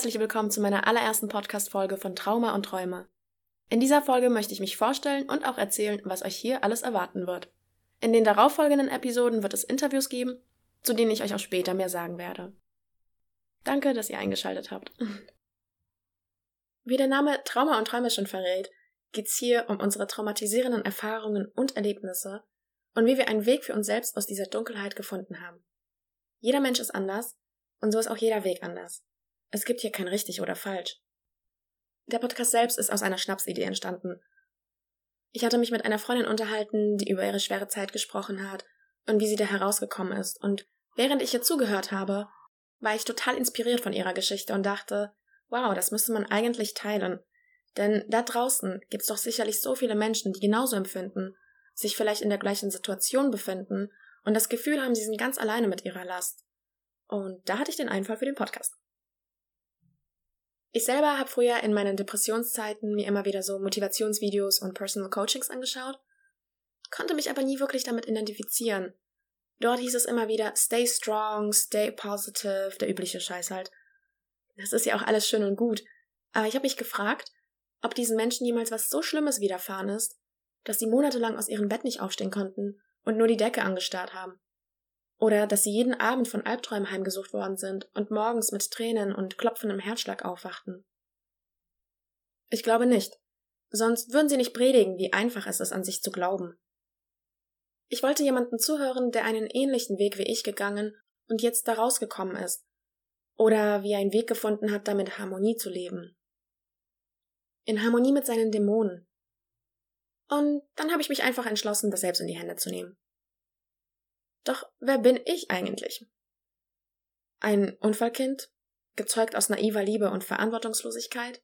herzlich willkommen zu meiner allerersten Podcast-Folge von Trauma und Träume. In dieser Folge möchte ich mich vorstellen und auch erzählen, was euch hier alles erwarten wird. In den darauffolgenden Episoden wird es Interviews geben, zu denen ich euch auch später mehr sagen werde. Danke, dass ihr eingeschaltet habt. Wie der Name Trauma und Träume schon verrät, geht's hier um unsere traumatisierenden Erfahrungen und Erlebnisse und wie wir einen Weg für uns selbst aus dieser Dunkelheit gefunden haben. Jeder Mensch ist anders und so ist auch jeder Weg anders. Es gibt hier kein richtig oder falsch. Der Podcast selbst ist aus einer Schnapsidee entstanden. Ich hatte mich mit einer Freundin unterhalten, die über ihre schwere Zeit gesprochen hat und wie sie da herausgekommen ist. Und während ich ihr zugehört habe, war ich total inspiriert von ihrer Geschichte und dachte, wow, das müsste man eigentlich teilen. Denn da draußen gibt's doch sicherlich so viele Menschen, die genauso empfinden, sich vielleicht in der gleichen Situation befinden und das Gefühl haben, sie sind ganz alleine mit ihrer Last. Und da hatte ich den Einfall für den Podcast. Ich selber habe früher in meinen Depressionszeiten mir immer wieder so Motivationsvideos und Personal Coachings angeschaut, konnte mich aber nie wirklich damit identifizieren. Dort hieß es immer wieder Stay strong, stay positive, der übliche Scheiß halt. Das ist ja auch alles schön und gut, aber ich habe mich gefragt, ob diesen Menschen jemals was so Schlimmes widerfahren ist, dass sie monatelang aus ihrem Bett nicht aufstehen konnten und nur die Decke angestarrt haben. Oder dass sie jeden Abend von Albträumen heimgesucht worden sind und morgens mit Tränen und klopfendem Herzschlag aufwachten. Ich glaube nicht. Sonst würden sie nicht predigen, wie einfach es ist, an sich zu glauben. Ich wollte jemanden zuhören, der einen ähnlichen Weg wie ich gegangen und jetzt da rausgekommen ist. Oder wie er einen Weg gefunden hat, damit Harmonie zu leben. In Harmonie mit seinen Dämonen. Und dann habe ich mich einfach entschlossen, das selbst in die Hände zu nehmen. Doch wer bin ich eigentlich? Ein Unfallkind, gezeugt aus naiver Liebe und Verantwortungslosigkeit?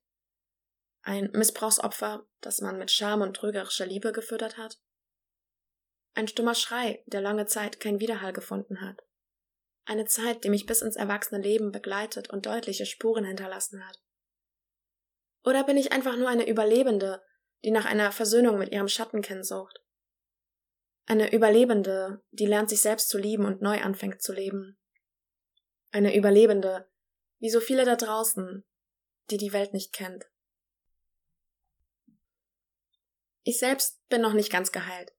Ein Missbrauchsopfer, das man mit Scham und trügerischer Liebe gefüttert hat? Ein stummer Schrei, der lange Zeit kein Widerhall gefunden hat? Eine Zeit, die mich bis ins erwachsene Leben begleitet und deutliche Spuren hinterlassen hat? Oder bin ich einfach nur eine Überlebende, die nach einer Versöhnung mit ihrem Schattenkind sucht? Eine Überlebende, die lernt sich selbst zu lieben und neu anfängt zu leben. Eine Überlebende, wie so viele da draußen, die die Welt nicht kennt. Ich selbst bin noch nicht ganz geheilt,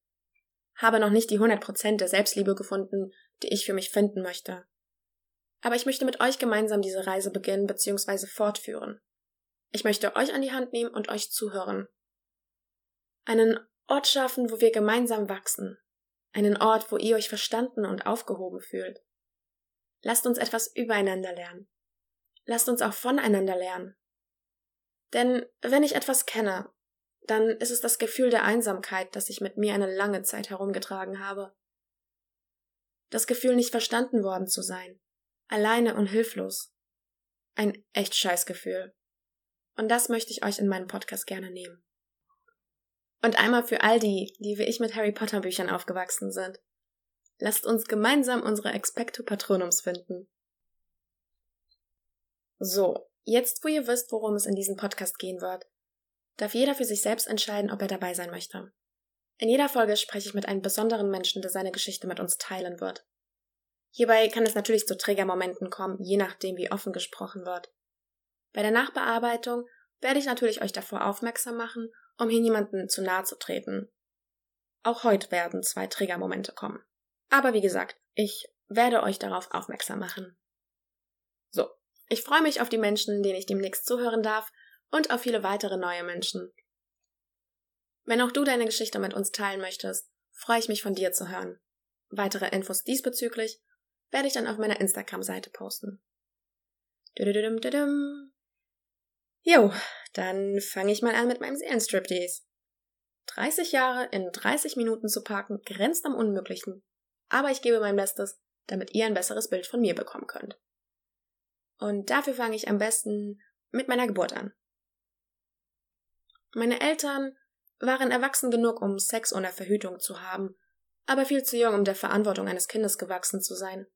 habe noch nicht die 100% der Selbstliebe gefunden, die ich für mich finden möchte. Aber ich möchte mit euch gemeinsam diese Reise beginnen bzw. fortführen. Ich möchte euch an die Hand nehmen und euch zuhören. Einen Ort schaffen, wo wir gemeinsam wachsen. Einen Ort, wo ihr euch verstanden und aufgehoben fühlt. Lasst uns etwas übereinander lernen. Lasst uns auch voneinander lernen. Denn wenn ich etwas kenne, dann ist es das Gefühl der Einsamkeit, das ich mit mir eine lange Zeit herumgetragen habe. Das Gefühl, nicht verstanden worden zu sein, alleine und hilflos. Ein echt scheiß Gefühl. Und das möchte ich euch in meinem Podcast gerne nehmen. Und einmal für all die, die wie ich mit Harry Potter Büchern aufgewachsen sind. Lasst uns gemeinsam unsere Expecto Patronums finden. So, jetzt wo ihr wisst, worum es in diesem Podcast gehen wird, darf jeder für sich selbst entscheiden, ob er dabei sein möchte. In jeder Folge spreche ich mit einem besonderen Menschen, der seine Geschichte mit uns teilen wird. Hierbei kann es natürlich zu Triggermomenten kommen, je nachdem, wie offen gesprochen wird. Bei der Nachbearbeitung werde ich natürlich euch davor aufmerksam machen um hier niemanden zu nahe zu treten. Auch heute werden zwei Triggermomente kommen. Aber wie gesagt, ich werde euch darauf aufmerksam machen. So, ich freue mich auf die Menschen, denen ich demnächst zuhören darf und auf viele weitere neue Menschen. Wenn auch du deine Geschichte mit uns teilen möchtest, freue ich mich von dir zu hören. Weitere Infos diesbezüglich werde ich dann auf meiner Instagram-Seite posten. Jo, dann fange ich mal an mit meinem Seelenstriptease. 30 Jahre in 30 Minuten zu parken grenzt am Unmöglichen. Aber ich gebe mein Bestes, damit ihr ein besseres Bild von mir bekommen könnt. Und dafür fange ich am besten mit meiner Geburt an. Meine Eltern waren erwachsen genug, um Sex ohne Verhütung zu haben, aber viel zu jung, um der Verantwortung eines Kindes gewachsen zu sein.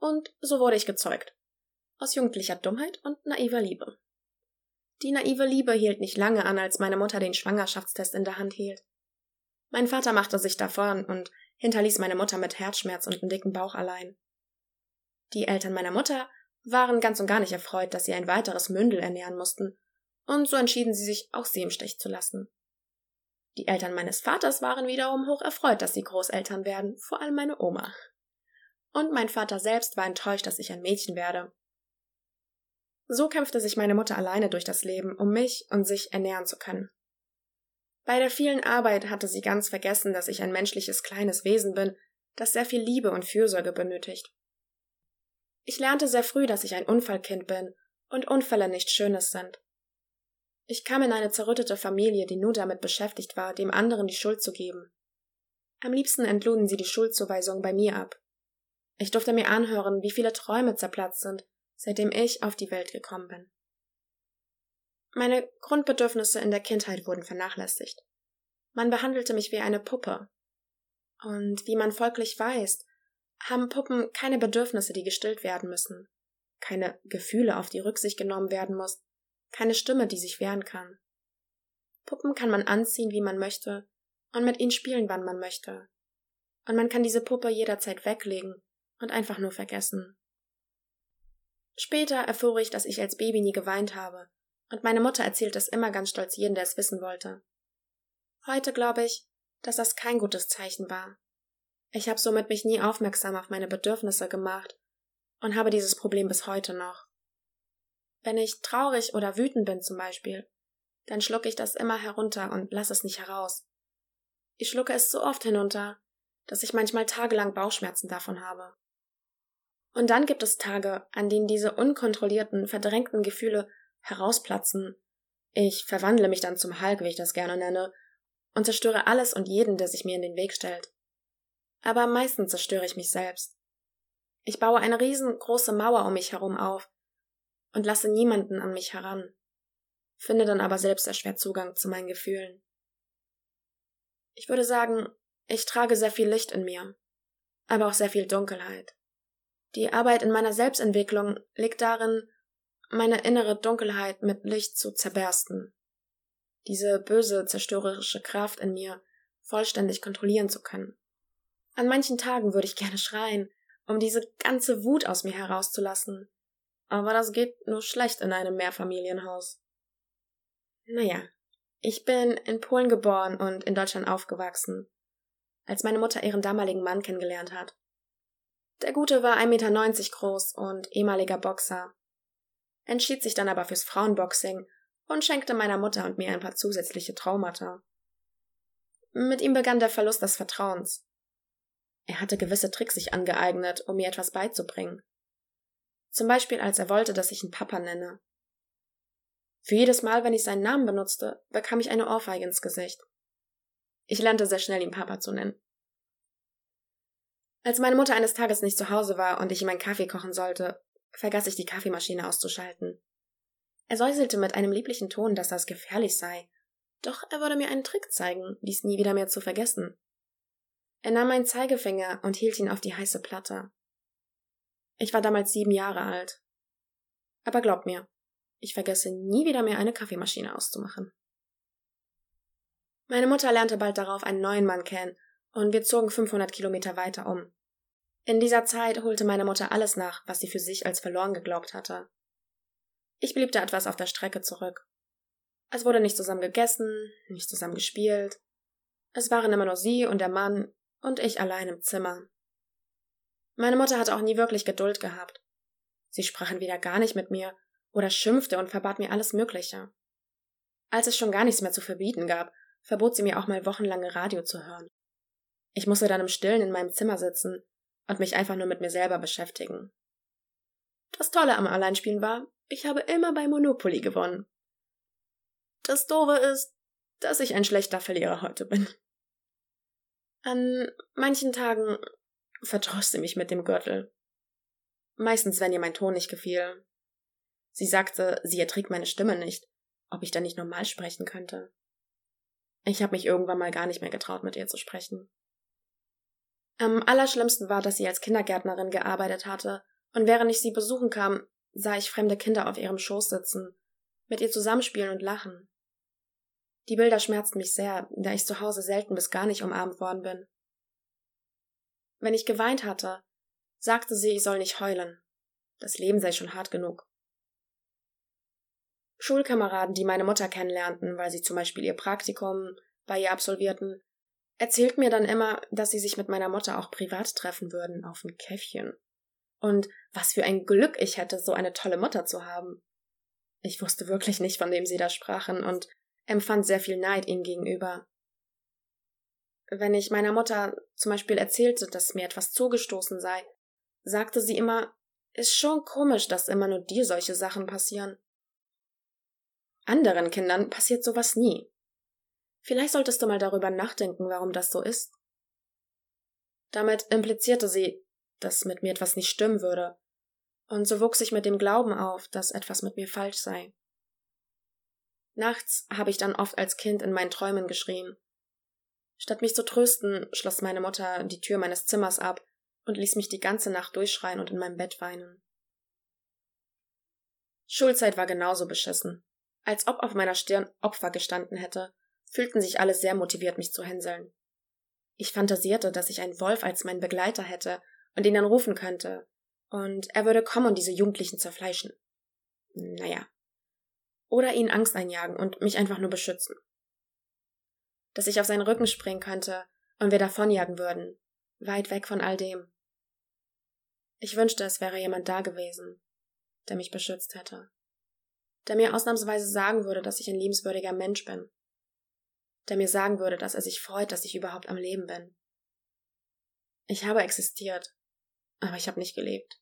Und so wurde ich gezeugt. Aus jugendlicher Dummheit und naiver Liebe. Die naive Liebe hielt nicht lange an, als meine Mutter den Schwangerschaftstest in der Hand hielt. Mein Vater machte sich davon und hinterließ meine Mutter mit Herzschmerz und einem dicken Bauch allein. Die Eltern meiner Mutter waren ganz und gar nicht erfreut, dass sie ein weiteres Mündel ernähren mussten, und so entschieden sie sich, auch sie im Stich zu lassen. Die Eltern meines Vaters waren wiederum hoch erfreut, dass sie Großeltern werden, vor allem meine Oma. Und mein Vater selbst war enttäuscht, dass ich ein Mädchen werde. So kämpfte sich meine Mutter alleine durch das Leben, um mich und sich ernähren zu können. Bei der vielen Arbeit hatte sie ganz vergessen, dass ich ein menschliches kleines Wesen bin, das sehr viel Liebe und Fürsorge benötigt. Ich lernte sehr früh, dass ich ein Unfallkind bin und Unfälle nichts Schönes sind. Ich kam in eine zerrüttete Familie, die nur damit beschäftigt war, dem anderen die Schuld zu geben. Am liebsten entluden sie die Schuldzuweisung bei mir ab. Ich durfte mir anhören, wie viele Träume zerplatzt sind, seitdem ich auf die Welt gekommen bin. Meine Grundbedürfnisse in der Kindheit wurden vernachlässigt. Man behandelte mich wie eine Puppe. Und wie man folglich weiß, haben Puppen keine Bedürfnisse, die gestillt werden müssen, keine Gefühle, auf die Rücksicht genommen werden muss, keine Stimme, die sich wehren kann. Puppen kann man anziehen, wie man möchte, und mit ihnen spielen, wann man möchte. Und man kann diese Puppe jederzeit weglegen und einfach nur vergessen. Später erfuhr ich, dass ich als Baby nie geweint habe, und meine Mutter erzählt es immer ganz stolz jedem, der es wissen wollte. Heute glaube ich, dass das kein gutes Zeichen war. Ich habe somit mich nie aufmerksam auf meine Bedürfnisse gemacht und habe dieses Problem bis heute noch. Wenn ich traurig oder wütend bin zum Beispiel, dann schlucke ich das immer herunter und lasse es nicht heraus. Ich schlucke es so oft hinunter, dass ich manchmal tagelang Bauchschmerzen davon habe. Und dann gibt es Tage, an denen diese unkontrollierten, verdrängten Gefühle herausplatzen. Ich verwandle mich dann zum Hulk, wie ich das gerne nenne, und zerstöre alles und jeden, der sich mir in den Weg stellt. Aber am meisten zerstöre ich mich selbst. Ich baue eine riesengroße Mauer um mich herum auf, und lasse niemanden an mich heran, finde dann aber selbst erschwert Zugang zu meinen Gefühlen. Ich würde sagen, ich trage sehr viel Licht in mir, aber auch sehr viel Dunkelheit. Die Arbeit in meiner Selbstentwicklung liegt darin, meine innere Dunkelheit mit Licht zu zerbersten, diese böse, zerstörerische Kraft in mir vollständig kontrollieren zu können. An manchen Tagen würde ich gerne schreien, um diese ganze Wut aus mir herauszulassen, aber das geht nur schlecht in einem Mehrfamilienhaus. Naja, ich bin in Polen geboren und in Deutschland aufgewachsen, als meine Mutter ihren damaligen Mann kennengelernt hat. Der Gute war 1,90 Meter groß und ehemaliger Boxer, entschied sich dann aber fürs Frauenboxing und schenkte meiner Mutter und mir ein paar zusätzliche Traumata. Mit ihm begann der Verlust des Vertrauens. Er hatte gewisse Tricks sich angeeignet, um mir etwas beizubringen. Zum Beispiel, als er wollte, dass ich ihn Papa nenne. Für jedes Mal, wenn ich seinen Namen benutzte, bekam ich eine Ohrfeige ins Gesicht. Ich lernte sehr schnell, ihn Papa zu nennen. Als meine Mutter eines Tages nicht zu Hause war und ich ihm einen Kaffee kochen sollte, vergaß ich die Kaffeemaschine auszuschalten. Er säuselte mit einem lieblichen Ton, dass das gefährlich sei, doch er würde mir einen Trick zeigen, dies nie wieder mehr zu vergessen. Er nahm meinen Zeigefinger und hielt ihn auf die heiße Platte. Ich war damals sieben Jahre alt. Aber glaub mir, ich vergesse nie wieder mehr eine Kaffeemaschine auszumachen. Meine Mutter lernte bald darauf einen neuen Mann kennen und wir zogen 500 Kilometer weiter um. In dieser Zeit holte meine Mutter alles nach, was sie für sich als verloren geglaubt hatte. Ich blieb da etwas auf der Strecke zurück. Es wurde nicht zusammen gegessen, nicht zusammen gespielt. Es waren immer nur sie und der Mann und ich allein im Zimmer. Meine Mutter hatte auch nie wirklich Geduld gehabt. Sie sprach entweder gar nicht mit mir oder schimpfte und verbat mir alles Mögliche. Als es schon gar nichts mehr zu verbieten gab, verbot sie mir auch mal wochenlange Radio zu hören. Ich musste dann im Stillen in meinem Zimmer sitzen und mich einfach nur mit mir selber beschäftigen. Das Tolle am Alleinspielen war, ich habe immer bei Monopoly gewonnen. Das Doofe ist, dass ich ein schlechter Verlierer heute bin. An manchen Tagen vertraust sie mich mit dem Gürtel. Meistens, wenn ihr mein Ton nicht gefiel. Sie sagte, sie erträgt meine Stimme nicht, ob ich dann nicht normal sprechen könnte. Ich habe mich irgendwann mal gar nicht mehr getraut, mit ihr zu sprechen. Am allerschlimmsten war, dass sie als Kindergärtnerin gearbeitet hatte, und während ich sie besuchen kam, sah ich fremde Kinder auf ihrem Schoß sitzen, mit ihr zusammenspielen und lachen. Die Bilder schmerzten mich sehr, da ich zu Hause selten bis gar nicht umarmt worden bin. Wenn ich geweint hatte, sagte sie, ich soll nicht heulen. Das Leben sei schon hart genug. Schulkameraden, die meine Mutter kennenlernten, weil sie zum Beispiel ihr Praktikum bei ihr absolvierten, erzählten mir dann immer, dass sie sich mit meiner Mutter auch privat treffen würden auf ein Käffchen. Und was für ein Glück ich hätte, so eine tolle Mutter zu haben. Ich wusste wirklich nicht, von wem sie da sprachen und empfand sehr viel Neid ihm gegenüber. Wenn ich meiner Mutter zum Beispiel erzählte, dass mir etwas zugestoßen sei, sagte sie immer, ist schon komisch, dass immer nur dir solche Sachen passieren. Anderen Kindern passiert sowas nie. Vielleicht solltest du mal darüber nachdenken, warum das so ist. Damit implizierte sie, dass mit mir etwas nicht stimmen würde, und so wuchs ich mit dem Glauben auf, dass etwas mit mir falsch sei. Nachts habe ich dann oft als Kind in meinen Träumen geschrien. Statt mich zu trösten, schloss meine Mutter die Tür meines Zimmers ab und ließ mich die ganze Nacht durchschreien und in meinem Bett weinen. Schulzeit war genauso beschissen. Als ob auf meiner Stirn Opfer gestanden hätte, fühlten sich alle sehr motiviert, mich zu hänseln. Ich fantasierte, dass ich einen Wolf als meinen Begleiter hätte und ihn dann rufen könnte, und er würde kommen und diese Jugendlichen zerfleischen. Naja. Oder ihnen Angst einjagen und mich einfach nur beschützen. Dass ich auf seinen Rücken springen könnte und wir davonjagen würden, weit weg von all dem. Ich wünschte, es wäre jemand da gewesen, der mich beschützt hätte, der mir ausnahmsweise sagen würde, dass ich ein liebenswürdiger Mensch bin, der mir sagen würde, dass er sich freut, dass ich überhaupt am Leben bin. Ich habe existiert, aber ich habe nicht gelebt.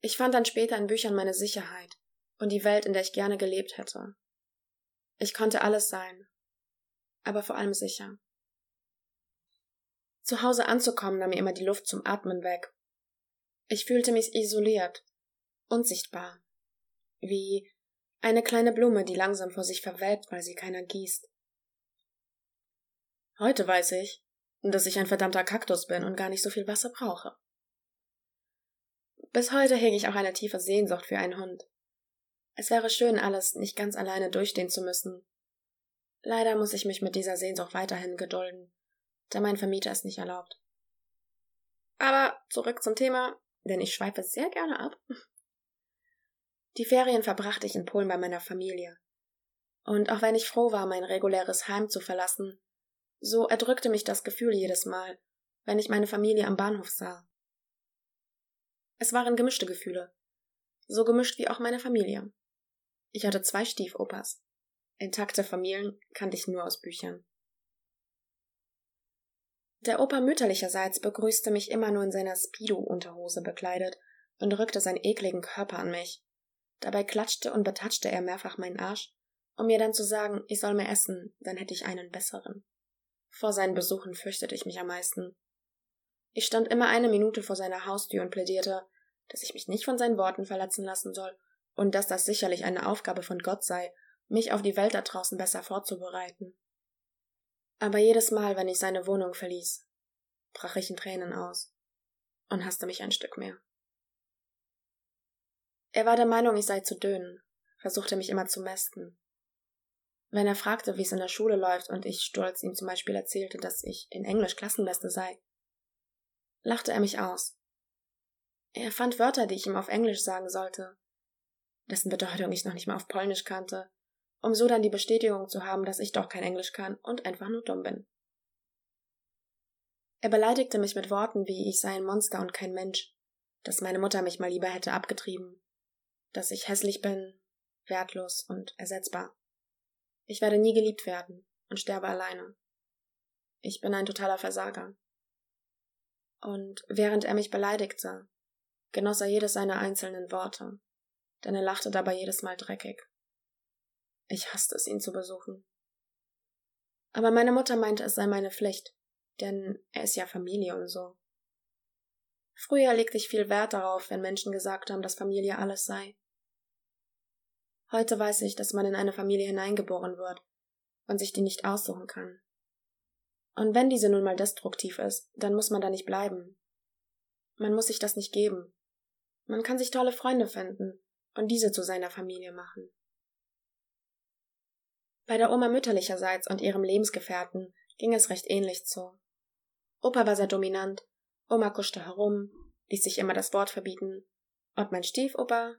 Ich fand dann später in Büchern meine Sicherheit und die Welt, in der ich gerne gelebt hätte. Ich konnte alles sein, aber vor allem sicher. Zu Hause anzukommen nahm mir immer die Luft zum Atmen weg. Ich fühlte mich isoliert, unsichtbar, wie eine kleine Blume, die langsam vor sich verwelkt, weil sie keiner gießt. Heute weiß ich, dass ich ein verdammter Kaktus bin und gar nicht so viel Wasser brauche. Bis heute hege ich auch eine tiefe Sehnsucht für einen Hund. Es wäre schön, alles nicht ganz alleine durchstehen zu müssen. Leider muss ich mich mit dieser Sehnsucht weiterhin gedulden, da mein Vermieter es nicht erlaubt. Aber zurück zum Thema, denn ich schweife sehr gerne ab. Die Ferien verbrachte ich in Polen bei meiner Familie. Und auch wenn ich froh war, mein reguläres Heim zu verlassen, so erdrückte mich das Gefühl jedes Mal, wenn ich meine Familie am Bahnhof sah. Es waren gemischte Gefühle, so gemischt wie auch meine Familie. Ich hatte zwei Stiefopas. Intakte Familien kannte ich nur aus Büchern. Der Opa mütterlicherseits begrüßte mich immer nur in seiner Speedo-Unterhose bekleidet und rückte seinen ekligen Körper an mich. Dabei klatschte und betatschte er mehrfach meinen Arsch, um mir dann zu sagen, ich soll mehr essen, dann hätte ich einen besseren. Vor seinen Besuchen fürchtete ich mich am meisten. Ich stand immer eine Minute vor seiner Haustür und plädierte, dass ich mich nicht von seinen Worten verletzen lassen soll und dass das sicherlich eine Aufgabe von Gott sei, mich auf die Welt da draußen besser vorzubereiten. Aber jedes Mal, wenn ich seine Wohnung verließ, brach ich in Tränen aus und hasste mich ein Stück mehr. Er war der Meinung, ich sei zu dünn, versuchte mich immer zu mästen, wenn er fragte, wie es in der Schule läuft und ich stolz ihm zum Beispiel erzählte, dass ich in Englisch Klassenbeste sei, lachte er mich aus. Er fand Wörter, die ich ihm auf Englisch sagen sollte, dessen Bedeutung ich noch nicht mal auf Polnisch kannte, um so dann die Bestätigung zu haben, dass ich doch kein Englisch kann und einfach nur dumm bin. Er beleidigte mich mit Worten wie ich sei ein Monster und kein Mensch, dass meine Mutter mich mal lieber hätte abgetrieben, dass ich hässlich bin, wertlos und ersetzbar. Ich werde nie geliebt werden und sterbe alleine. Ich bin ein totaler Versager. Und während er mich beleidigte, genoss er jedes seiner einzelnen Worte, denn er lachte dabei jedes Mal dreckig. Ich hasste es, ihn zu besuchen. Aber meine Mutter meinte, es sei meine Pflicht, denn er ist ja Familie und so. Früher legte ich viel Wert darauf, wenn Menschen gesagt haben, dass Familie alles sei. Heute weiß ich, dass man in eine Familie hineingeboren wird und sich die nicht aussuchen kann. Und wenn diese nun mal destruktiv ist, dann muss man da nicht bleiben. Man muss sich das nicht geben. Man kann sich tolle Freunde finden und diese zu seiner Familie machen. Bei der Oma mütterlicherseits und ihrem Lebensgefährten ging es recht ähnlich zu. Opa war sehr dominant, Oma kuschte herum, ließ sich immer das Wort verbieten Und mein Stiefoper,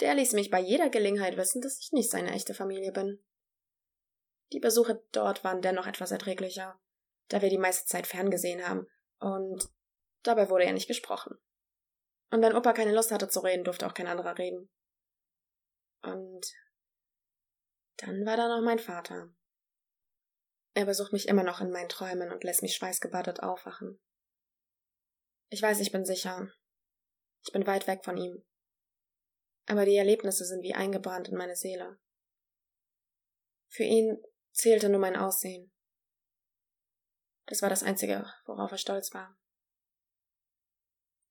der ließ mich bei jeder Gelegenheit wissen, dass ich nicht seine echte Familie bin. Die Besuche dort waren dennoch etwas erträglicher, da wir die meiste Zeit ferngesehen haben, und dabei wurde ja nicht gesprochen. Und wenn Opa keine Lust hatte zu reden, durfte auch kein anderer reden. Und dann war da noch mein Vater. Er besucht mich immer noch in meinen Träumen und lässt mich schweißgebadet aufwachen. Ich weiß, ich bin sicher. Ich bin weit weg von ihm. Aber die Erlebnisse sind wie eingebrannt in meine Seele. Für ihn zählte nur mein Aussehen. Das war das Einzige, worauf er stolz war.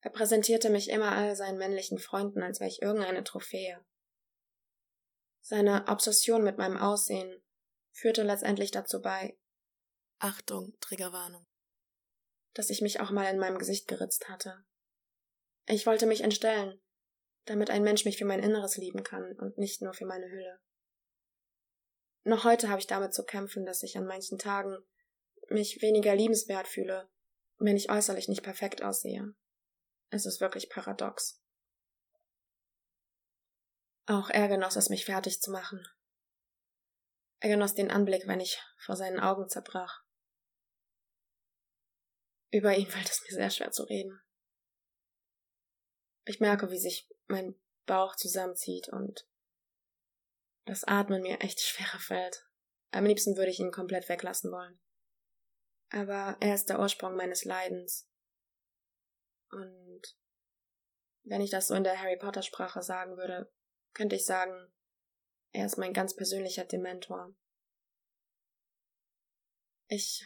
Er präsentierte mich immer all seinen männlichen Freunden, als wäre ich irgendeine Trophäe. Seine Obsession mit meinem Aussehen führte letztendlich dazu bei Achtung, Triggerwarnung, dass ich mich auch mal in meinem Gesicht geritzt hatte. Ich wollte mich entstellen, damit ein Mensch mich für mein Inneres lieben kann und nicht nur für meine Hülle. Noch heute habe ich damit zu kämpfen, dass ich an manchen Tagen mich weniger liebenswert fühle, wenn ich äußerlich nicht perfekt aussehe. Es ist wirklich paradox. Auch er genoss es, mich fertig zu machen. Er genoss den Anblick, wenn ich vor seinen Augen zerbrach. Über ihn fällt es mir sehr schwer zu reden. Ich merke, wie sich mein Bauch zusammenzieht und das Atmen mir echt schwerer fällt. Am liebsten würde ich ihn komplett weglassen wollen. Aber er ist der Ursprung meines Leidens. Und wenn ich das so in der Harry Potter Sprache sagen würde, könnte ich sagen, er ist mein ganz persönlicher Dementor. Ich.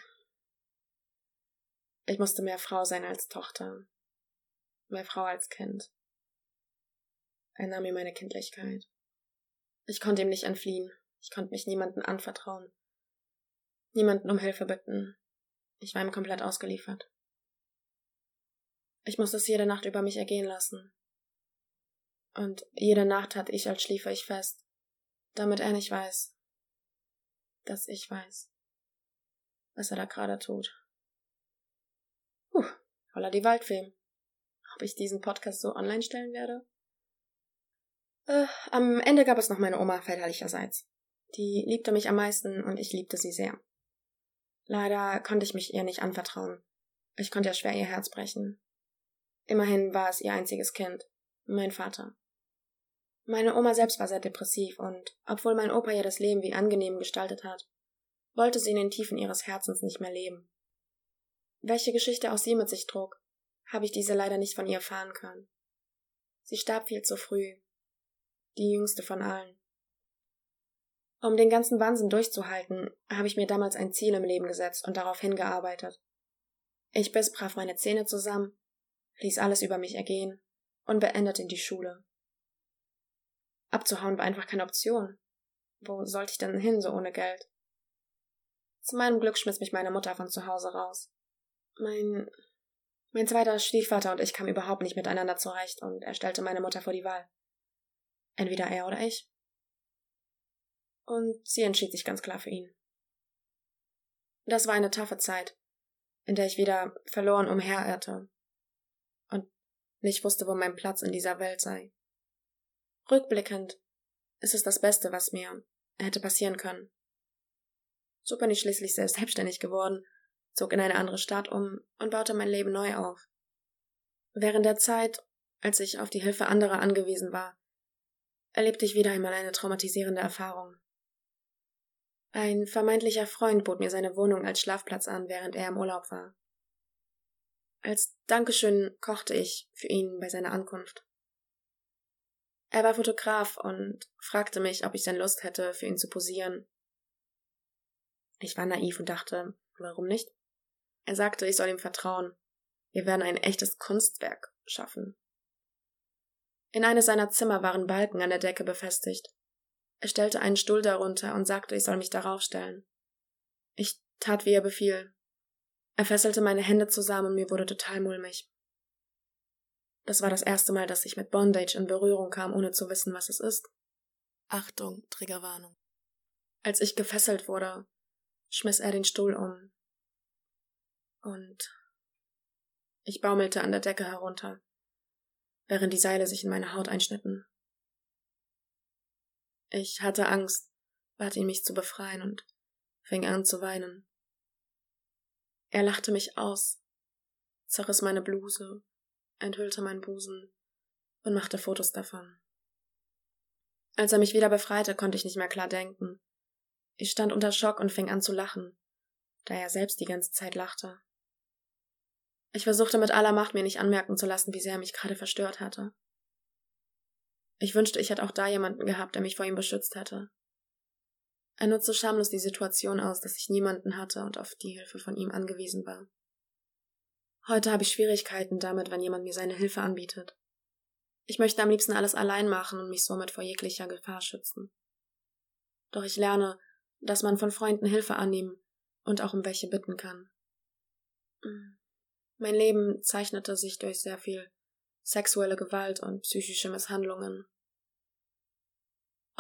Ich musste mehr Frau sein als Tochter. Mehr Frau als Kind. Er nahm mir meine Kindlichkeit. Ich konnte ihm nicht entfliehen. Ich konnte mich niemanden anvertrauen. Niemanden um Hilfe bitten. Ich war ihm komplett ausgeliefert. Ich musste es jede Nacht über mich ergehen lassen. Und jede Nacht hatte ich, als schliefe ich fest, damit er nicht weiß, dass ich weiß, was er da gerade tut. Puh, holla die Waldfee. Ob ich diesen Podcast so online stellen werde? Äh, am Ende gab es noch meine Oma väterlicherseits. Die liebte mich am meisten und ich liebte sie sehr. Leider konnte ich mich ihr nicht anvertrauen. Ich konnte ja schwer ihr Herz brechen. Immerhin war es ihr einziges Kind, mein Vater. Meine Oma selbst war sehr depressiv und, obwohl mein Opa ihr das Leben wie angenehm gestaltet hat, wollte sie in den Tiefen ihres Herzens nicht mehr leben. Welche Geschichte auch sie mit sich trug, habe ich diese leider nicht von ihr erfahren können. Sie starb viel zu früh, die jüngste von allen. Um den ganzen Wahnsinn durchzuhalten, habe ich mir damals ein Ziel im Leben gesetzt und darauf hingearbeitet. Ich biss brav meine Zähne zusammen, ließ alles über mich ergehen und beendete die Schule. Abzuhauen war einfach keine Option. Wo sollte ich denn hin, so ohne Geld? Zu meinem Glück schmiss mich meine Mutter von zu Hause raus. Mein, mein zweiter Stiefvater und ich kamen überhaupt nicht miteinander zurecht und er stellte meine Mutter vor die Wahl. Entweder er oder ich. Und sie entschied sich ganz klar für ihn. Das war eine taffe Zeit, in der ich wieder verloren umherirrte und nicht wusste, wo mein Platz in dieser Welt sei. Rückblickend ist es das Beste, was mir hätte passieren können. So bin ich schließlich selbst selbstständig geworden, zog in eine andere Stadt um und baute mein Leben neu auf. Während der Zeit, als ich auf die Hilfe anderer angewiesen war, erlebte ich wieder einmal eine traumatisierende Erfahrung. Ein vermeintlicher Freund bot mir seine Wohnung als Schlafplatz an, während er im Urlaub war. Als Dankeschön kochte ich für ihn bei seiner Ankunft. Er war Fotograf und fragte mich, ob ich denn Lust hätte, für ihn zu posieren. Ich war naiv und dachte, warum nicht? Er sagte, ich soll ihm vertrauen. Wir werden ein echtes Kunstwerk schaffen. In eines seiner Zimmer waren Balken an der Decke befestigt. Er stellte einen Stuhl darunter und sagte, ich soll mich darauf stellen. Ich tat, wie er befiel. Er fesselte meine Hände zusammen und mir wurde total mulmig. Das war das erste Mal, dass ich mit Bondage in Berührung kam, ohne zu wissen, was es ist. Achtung, Triggerwarnung. Als ich gefesselt wurde, schmiss er den Stuhl um. Und ich baumelte an der Decke herunter. während die Seile sich in meine Haut einschnitten. Ich hatte Angst, bat ihn mich zu befreien und fing an zu weinen. Er lachte mich aus, zerriss meine Bluse, enthüllte meinen Busen und machte Fotos davon. Als er mich wieder befreite, konnte ich nicht mehr klar denken. Ich stand unter Schock und fing an zu lachen, da er selbst die ganze Zeit lachte. Ich versuchte mit aller Macht mir nicht anmerken zu lassen, wie sehr er mich gerade verstört hatte. Ich wünschte, ich hätte auch da jemanden gehabt, der mich vor ihm beschützt hätte. Er nutzte schamlos die Situation aus, dass ich niemanden hatte und auf die Hilfe von ihm angewiesen war. Heute habe ich Schwierigkeiten damit, wenn jemand mir seine Hilfe anbietet. Ich möchte am liebsten alles allein machen und mich somit vor jeglicher Gefahr schützen. Doch ich lerne, dass man von Freunden Hilfe annehmen und auch um welche bitten kann. Mein Leben zeichnete sich durch sehr viel sexuelle Gewalt und psychische Misshandlungen.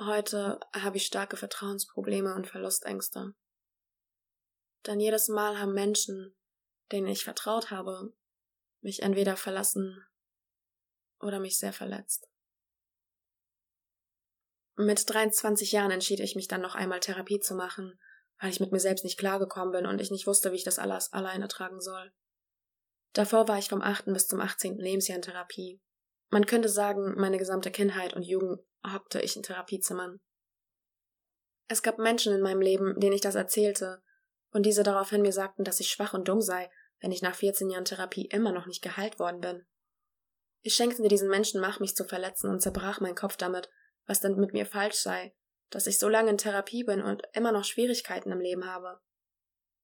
Heute habe ich starke Vertrauensprobleme und Verlustängste. Denn jedes Mal haben Menschen, denen ich vertraut habe, mich entweder verlassen oder mich sehr verletzt. Mit 23 Jahren entschied ich mich dann noch einmal Therapie zu machen, weil ich mit mir selbst nicht klargekommen bin und ich nicht wusste, wie ich das alles alleine tragen soll. Davor war ich vom 8. bis zum 18. Lebensjahr in Therapie. Man könnte sagen, meine gesamte Kindheit und Jugend hockte ich in Therapiezimmern. Es gab Menschen in meinem Leben, denen ich das erzählte, und diese daraufhin mir sagten, dass ich schwach und dumm sei, wenn ich nach 14 Jahren Therapie immer noch nicht geheilt worden bin. Ich schenkte diesen Menschen Macht, mich zu verletzen und zerbrach meinen Kopf damit, was denn mit mir falsch sei, dass ich so lange in Therapie bin und immer noch Schwierigkeiten im Leben habe.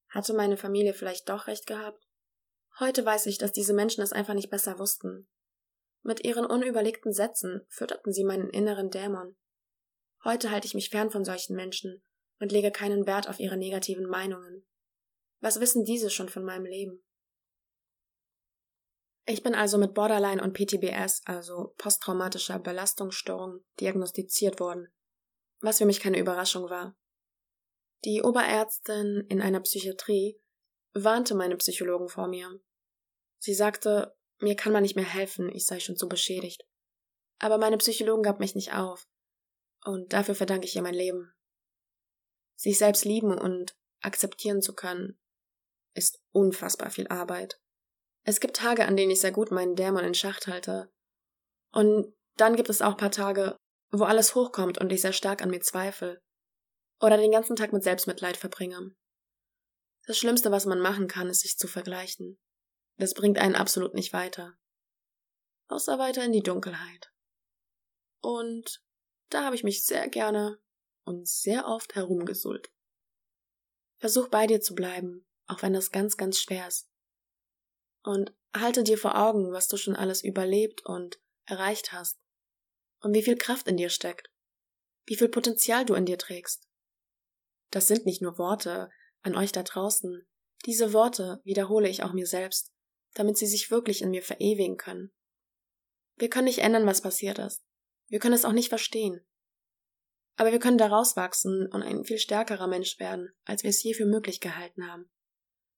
Hatte meine Familie vielleicht doch recht gehabt? Heute weiß ich, dass diese Menschen es einfach nicht besser wussten. Mit ihren unüberlegten Sätzen fütterten sie meinen inneren Dämon. Heute halte ich mich fern von solchen Menschen und lege keinen Wert auf ihre negativen Meinungen. Was wissen diese schon von meinem Leben? Ich bin also mit Borderline und PTBS, also posttraumatischer Belastungsstörung, diagnostiziert worden, was für mich keine Überraschung war. Die Oberärztin in einer Psychiatrie warnte meine Psychologen vor mir. Sie sagte, mir kann man nicht mehr helfen, ich sei schon zu beschädigt. Aber meine Psychologin gab mich nicht auf. Und dafür verdanke ich ihr mein Leben. Sich selbst lieben und akzeptieren zu können, ist unfassbar viel Arbeit. Es gibt Tage, an denen ich sehr gut meinen Dämon in Schacht halte. Und dann gibt es auch paar Tage, wo alles hochkommt und ich sehr stark an mir zweifle. Oder den ganzen Tag mit Selbstmitleid verbringe. Das Schlimmste, was man machen kann, ist sich zu vergleichen. Das bringt einen absolut nicht weiter. Außer weiter in die Dunkelheit. Und da habe ich mich sehr gerne und sehr oft herumgesullt. Versuch bei dir zu bleiben, auch wenn das ganz, ganz schwer ist. Und halte dir vor Augen, was du schon alles überlebt und erreicht hast. Und wie viel Kraft in dir steckt. Wie viel Potenzial du in dir trägst. Das sind nicht nur Worte an euch da draußen. Diese Worte wiederhole ich auch mir selbst, damit sie sich wirklich in mir verewigen können. Wir können nicht ändern, was passiert ist. Wir können es auch nicht verstehen. Aber wir können daraus wachsen und ein viel stärkerer Mensch werden, als wir es je für möglich gehalten haben.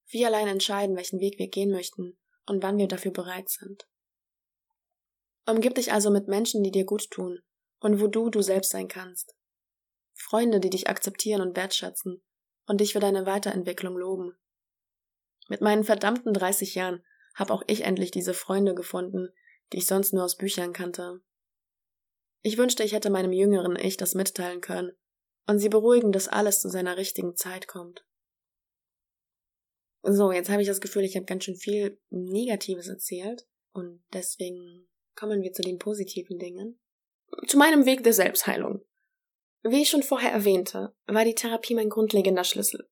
Wir allein entscheiden, welchen Weg wir gehen möchten und wann wir dafür bereit sind. Umgib dich also mit Menschen, die dir gut tun und wo du du selbst sein kannst. Freunde, die dich akzeptieren und wertschätzen und dich für deine Weiterentwicklung loben. Mit meinen verdammten 30 Jahren habe auch ich endlich diese Freunde gefunden, die ich sonst nur aus Büchern kannte. Ich wünschte, ich hätte meinem jüngeren Ich das mitteilen können und sie beruhigen, dass alles zu seiner richtigen Zeit kommt. So, jetzt habe ich das Gefühl, ich habe ganz schön viel Negatives erzählt und deswegen kommen wir zu den positiven Dingen. Zu meinem Weg der Selbstheilung. Wie ich schon vorher erwähnte, war die Therapie mein grundlegender Schlüssel.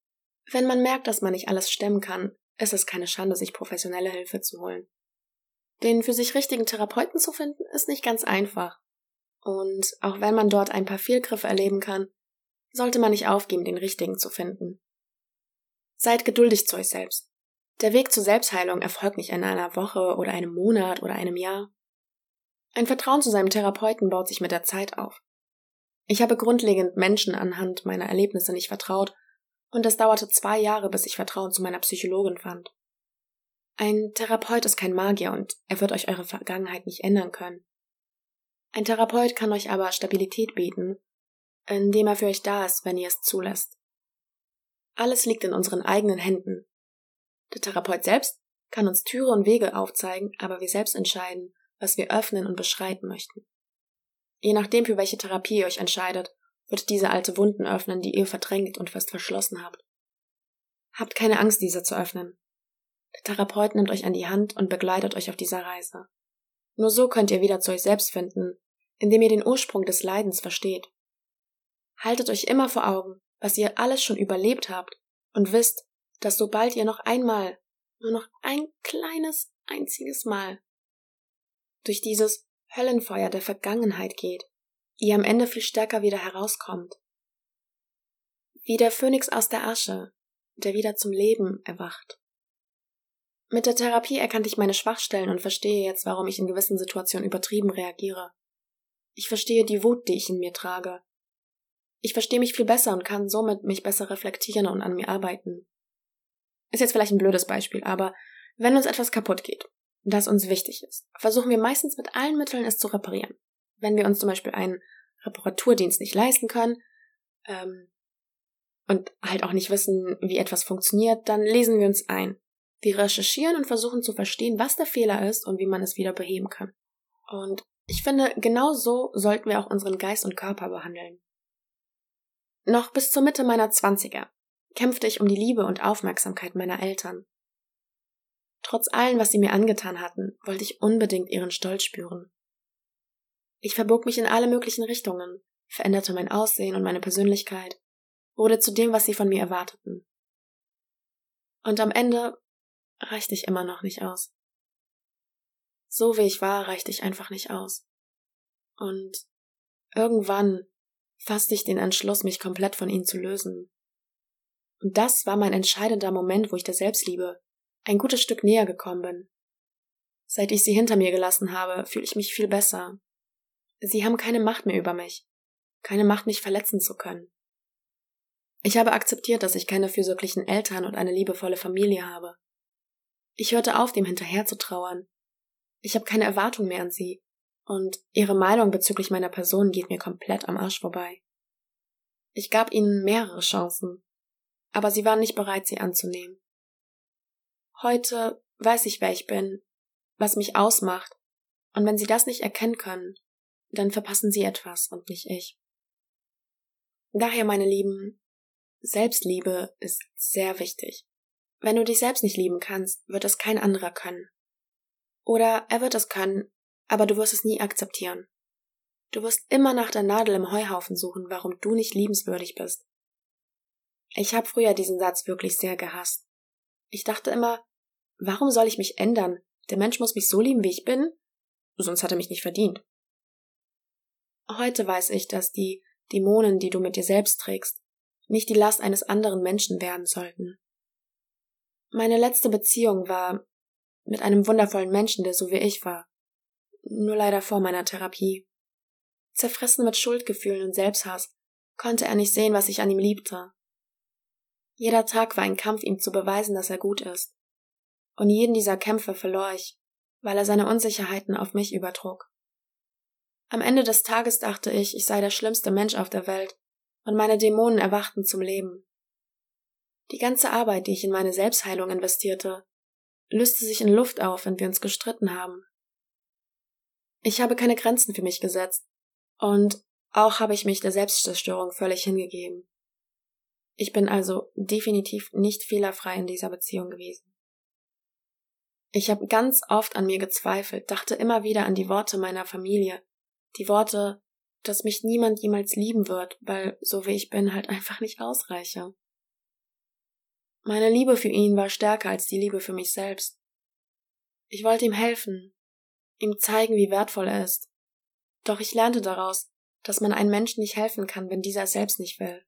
Wenn man merkt, dass man nicht alles stemmen kann, ist es keine Schande, sich professionelle Hilfe zu holen. Den für sich richtigen Therapeuten zu finden, ist nicht ganz einfach. Und auch wenn man dort ein paar Fehlgriffe erleben kann, sollte man nicht aufgeben, den richtigen zu finden. Seid geduldig zu euch selbst. Der Weg zur Selbstheilung erfolgt nicht in einer Woche oder einem Monat oder einem Jahr. Ein Vertrauen zu seinem Therapeuten baut sich mit der Zeit auf. Ich habe grundlegend Menschen anhand meiner Erlebnisse nicht vertraut, und es dauerte zwei Jahre, bis ich Vertrauen zu meiner Psychologin fand. Ein Therapeut ist kein Magier und er wird euch eure Vergangenheit nicht ändern können. Ein Therapeut kann euch aber Stabilität bieten, indem er für euch da ist, wenn ihr es zulässt. Alles liegt in unseren eigenen Händen. Der Therapeut selbst kann uns Türe und Wege aufzeigen, aber wir selbst entscheiden, was wir öffnen und beschreiten möchten. Je nachdem, für welche Therapie ihr euch entscheidet, wird diese alte Wunden öffnen, die ihr verdrängt und fest verschlossen habt. Habt keine Angst, diese zu öffnen. Der Therapeut nimmt euch an die Hand und begleitet euch auf dieser Reise. Nur so könnt ihr wieder zu euch selbst finden, indem ihr den Ursprung des Leidens versteht. Haltet euch immer vor Augen, was ihr alles schon überlebt habt und wisst, dass sobald ihr noch einmal, nur noch ein kleines, einziges Mal durch dieses Höllenfeuer der Vergangenheit geht, ihr am Ende viel stärker wieder herauskommt. Wie der Phönix aus der Asche, der wieder zum Leben erwacht. Mit der Therapie erkannte ich meine Schwachstellen und verstehe jetzt, warum ich in gewissen Situationen übertrieben reagiere. Ich verstehe die Wut, die ich in mir trage. Ich verstehe mich viel besser und kann somit mich besser reflektieren und an mir arbeiten. Ist jetzt vielleicht ein blödes Beispiel, aber wenn uns etwas kaputt geht, das uns wichtig ist, versuchen wir meistens mit allen Mitteln es zu reparieren. Wenn wir uns zum Beispiel einen Reparaturdienst nicht leisten können ähm, und halt auch nicht wissen, wie etwas funktioniert, dann lesen wir uns ein. Wir recherchieren und versuchen zu verstehen, was der Fehler ist und wie man es wieder beheben kann. Und ich finde, genau so sollten wir auch unseren Geist und Körper behandeln. Noch bis zur Mitte meiner Zwanziger kämpfte ich um die Liebe und Aufmerksamkeit meiner Eltern. Trotz allem, was sie mir angetan hatten, wollte ich unbedingt ihren Stolz spüren. Ich verbog mich in alle möglichen Richtungen, veränderte mein Aussehen und meine Persönlichkeit, wurde zu dem, was sie von mir erwarteten. Und am Ende reichte ich immer noch nicht aus. So wie ich war, reichte ich einfach nicht aus. Und irgendwann fasste ich den Entschluss, mich komplett von ihnen zu lösen. Und das war mein entscheidender Moment, wo ich der Selbstliebe ein gutes Stück näher gekommen bin. Seit ich sie hinter mir gelassen habe, fühle ich mich viel besser. Sie haben keine Macht mehr über mich, keine Macht, mich verletzen zu können. Ich habe akzeptiert, dass ich keine fürsorglichen Eltern und eine liebevolle Familie habe. Ich hörte auf, dem hinterher zu trauern. Ich habe keine Erwartung mehr an sie, und ihre Meinung bezüglich meiner Person geht mir komplett am Arsch vorbei. Ich gab ihnen mehrere Chancen, aber sie waren nicht bereit, sie anzunehmen. Heute weiß ich, wer ich bin, was mich ausmacht, und wenn sie das nicht erkennen können, dann verpassen sie etwas und nicht ich. Daher, meine Lieben, Selbstliebe ist sehr wichtig. Wenn du dich selbst nicht lieben kannst, wird es kein anderer können. Oder er wird es können, aber du wirst es nie akzeptieren. Du wirst immer nach der Nadel im Heuhaufen suchen, warum du nicht liebenswürdig bist. Ich habe früher diesen Satz wirklich sehr gehasst. Ich dachte immer, warum soll ich mich ändern? Der Mensch muss mich so lieben, wie ich bin, sonst hat er mich nicht verdient. Heute weiß ich, dass die Dämonen, die du mit dir selbst trägst, nicht die Last eines anderen Menschen werden sollten. Meine letzte Beziehung war mit einem wundervollen Menschen, der so wie ich war. Nur leider vor meiner Therapie. Zerfressen mit Schuldgefühlen und Selbsthass, konnte er nicht sehen, was ich an ihm liebte. Jeder Tag war ein Kampf, ihm zu beweisen, dass er gut ist. Und jeden dieser Kämpfe verlor ich, weil er seine Unsicherheiten auf mich übertrug. Am Ende des Tages dachte ich, ich sei der schlimmste Mensch auf der Welt, und meine Dämonen erwachten zum Leben. Die ganze Arbeit, die ich in meine Selbstheilung investierte, löste sich in Luft auf, wenn wir uns gestritten haben. Ich habe keine Grenzen für mich gesetzt, und auch habe ich mich der Selbstzerstörung völlig hingegeben. Ich bin also definitiv nicht fehlerfrei in dieser Beziehung gewesen. Ich habe ganz oft an mir gezweifelt, dachte immer wieder an die Worte meiner Familie, die Worte, dass mich niemand jemals lieben wird, weil so wie ich bin halt einfach nicht ausreiche. Meine Liebe für ihn war stärker als die Liebe für mich selbst. Ich wollte ihm helfen, ihm zeigen, wie wertvoll er ist. Doch ich lernte daraus, dass man einem Menschen nicht helfen kann, wenn dieser es selbst nicht will.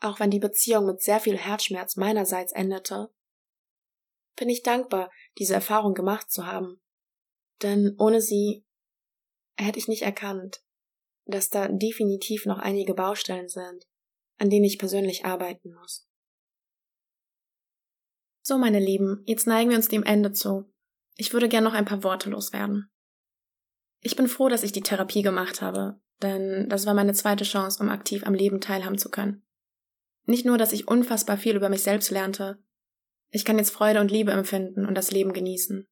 Auch wenn die Beziehung mit sehr viel Herzschmerz meinerseits endete, bin ich dankbar, diese Erfahrung gemacht zu haben. Denn ohne sie hätte ich nicht erkannt, dass da definitiv noch einige Baustellen sind, an denen ich persönlich arbeiten muss. So, meine Lieben, jetzt neigen wir uns dem Ende zu. Ich würde gern noch ein paar Worte loswerden. Ich bin froh, dass ich die Therapie gemacht habe, denn das war meine zweite Chance, um aktiv am Leben teilhaben zu können. Nicht nur, dass ich unfassbar viel über mich selbst lernte, ich kann jetzt Freude und Liebe empfinden und das Leben genießen.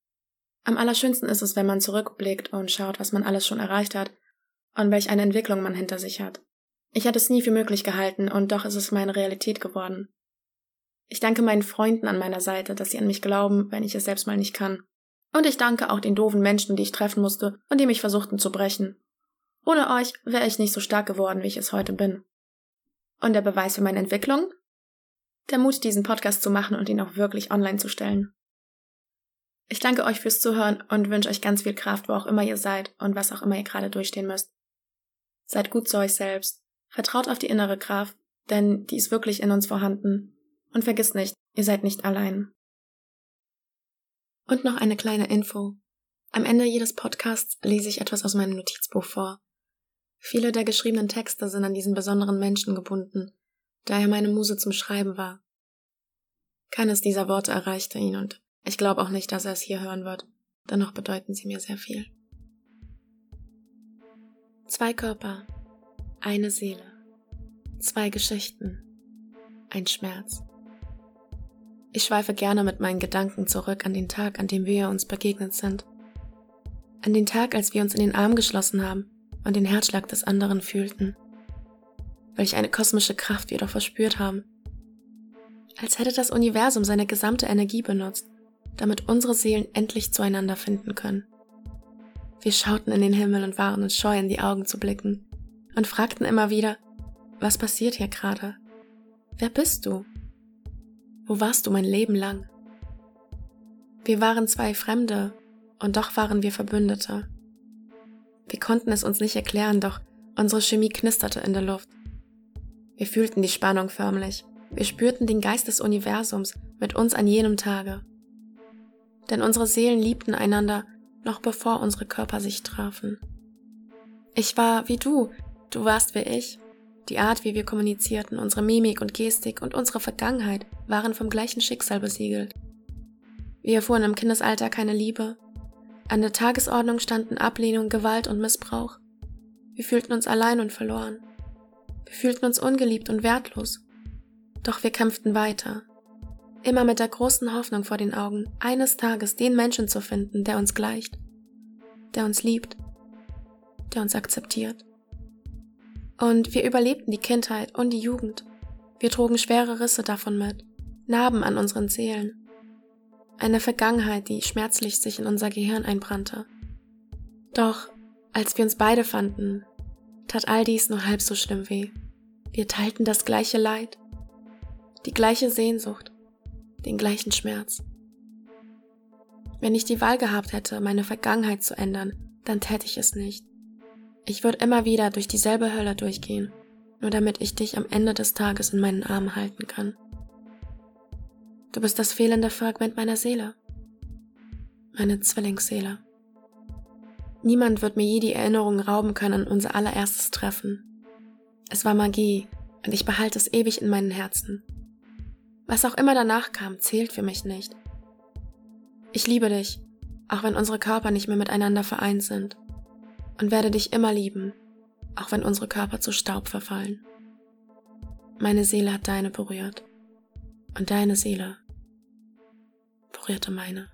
Am allerschönsten ist es, wenn man zurückblickt und schaut, was man alles schon erreicht hat und welch eine Entwicklung man hinter sich hat. Ich hatte es nie für möglich gehalten und doch ist es meine Realität geworden. Ich danke meinen Freunden an meiner Seite, dass sie an mich glauben, wenn ich es selbst mal nicht kann. Und ich danke auch den doofen Menschen, die ich treffen musste und die mich versuchten zu brechen. Ohne euch wäre ich nicht so stark geworden, wie ich es heute bin. Und der Beweis für meine Entwicklung? Der Mut, diesen Podcast zu machen und ihn auch wirklich online zu stellen. Ich danke euch fürs Zuhören und wünsche euch ganz viel Kraft, wo auch immer ihr seid und was auch immer ihr gerade durchstehen müsst. Seid gut zu euch selbst, vertraut auf die innere Kraft, denn die ist wirklich in uns vorhanden. Und vergisst nicht, ihr seid nicht allein. Und noch eine kleine Info. Am Ende jedes Podcasts lese ich etwas aus meinem Notizbuch vor. Viele der geschriebenen Texte sind an diesen besonderen Menschen gebunden, da er meine Muse zum Schreiben war. Keines dieser Worte erreichte ihn und ich glaube auch nicht, dass er es hier hören wird, dennoch bedeuten sie mir sehr viel. Zwei Körper, eine Seele, zwei Geschichten, ein Schmerz. Ich schweife gerne mit meinen Gedanken zurück an den Tag, an dem wir uns begegnet sind. An den Tag, als wir uns in den Arm geschlossen haben und den Herzschlag des anderen fühlten. Welch eine kosmische Kraft wir doch verspürt haben. Als hätte das Universum seine gesamte Energie benutzt, damit unsere Seelen endlich zueinander finden können. Wir schauten in den Himmel und waren uns scheu in die Augen zu blicken und fragten immer wieder, was passiert hier gerade? Wer bist du? Wo warst du mein Leben lang? Wir waren zwei Fremde und doch waren wir Verbündete. Wir konnten es uns nicht erklären, doch unsere Chemie knisterte in der Luft. Wir fühlten die Spannung förmlich. Wir spürten den Geist des Universums mit uns an jenem Tage. Denn unsere Seelen liebten einander noch bevor unsere Körper sich trafen. Ich war wie du, du warst wie ich. Die Art, wie wir kommunizierten, unsere Mimik und Gestik und unsere Vergangenheit waren vom gleichen Schicksal besiegelt. Wir erfuhren im Kindesalter keine Liebe, an der Tagesordnung standen Ablehnung, Gewalt und Missbrauch. Wir fühlten uns allein und verloren. Wir fühlten uns ungeliebt und wertlos. Doch wir kämpften weiter. Immer mit der großen Hoffnung vor den Augen, eines Tages den Menschen zu finden, der uns gleicht, der uns liebt, der uns akzeptiert. Und wir überlebten die Kindheit und die Jugend. Wir trugen schwere Risse davon mit, Narben an unseren Seelen. Eine Vergangenheit, die schmerzlich sich in unser Gehirn einbrannte. Doch als wir uns beide fanden, tat all dies nur halb so schlimm weh. Wir teilten das gleiche Leid, die gleiche Sehnsucht, den gleichen Schmerz. Wenn ich die Wahl gehabt hätte, meine Vergangenheit zu ändern, dann täte ich es nicht. Ich würde immer wieder durch dieselbe Hölle durchgehen, nur damit ich dich am Ende des Tages in meinen Armen halten kann. Du bist das fehlende Fragment meiner Seele. Meine Zwillingsseele. Niemand wird mir je die Erinnerung rauben können an unser allererstes Treffen. Es war Magie und ich behalte es ewig in meinen Herzen. Was auch immer danach kam, zählt für mich nicht. Ich liebe dich, auch wenn unsere Körper nicht mehr miteinander vereint sind. Und werde dich immer lieben, auch wenn unsere Körper zu Staub verfallen. Meine Seele hat deine berührt und deine Seele berührte meine.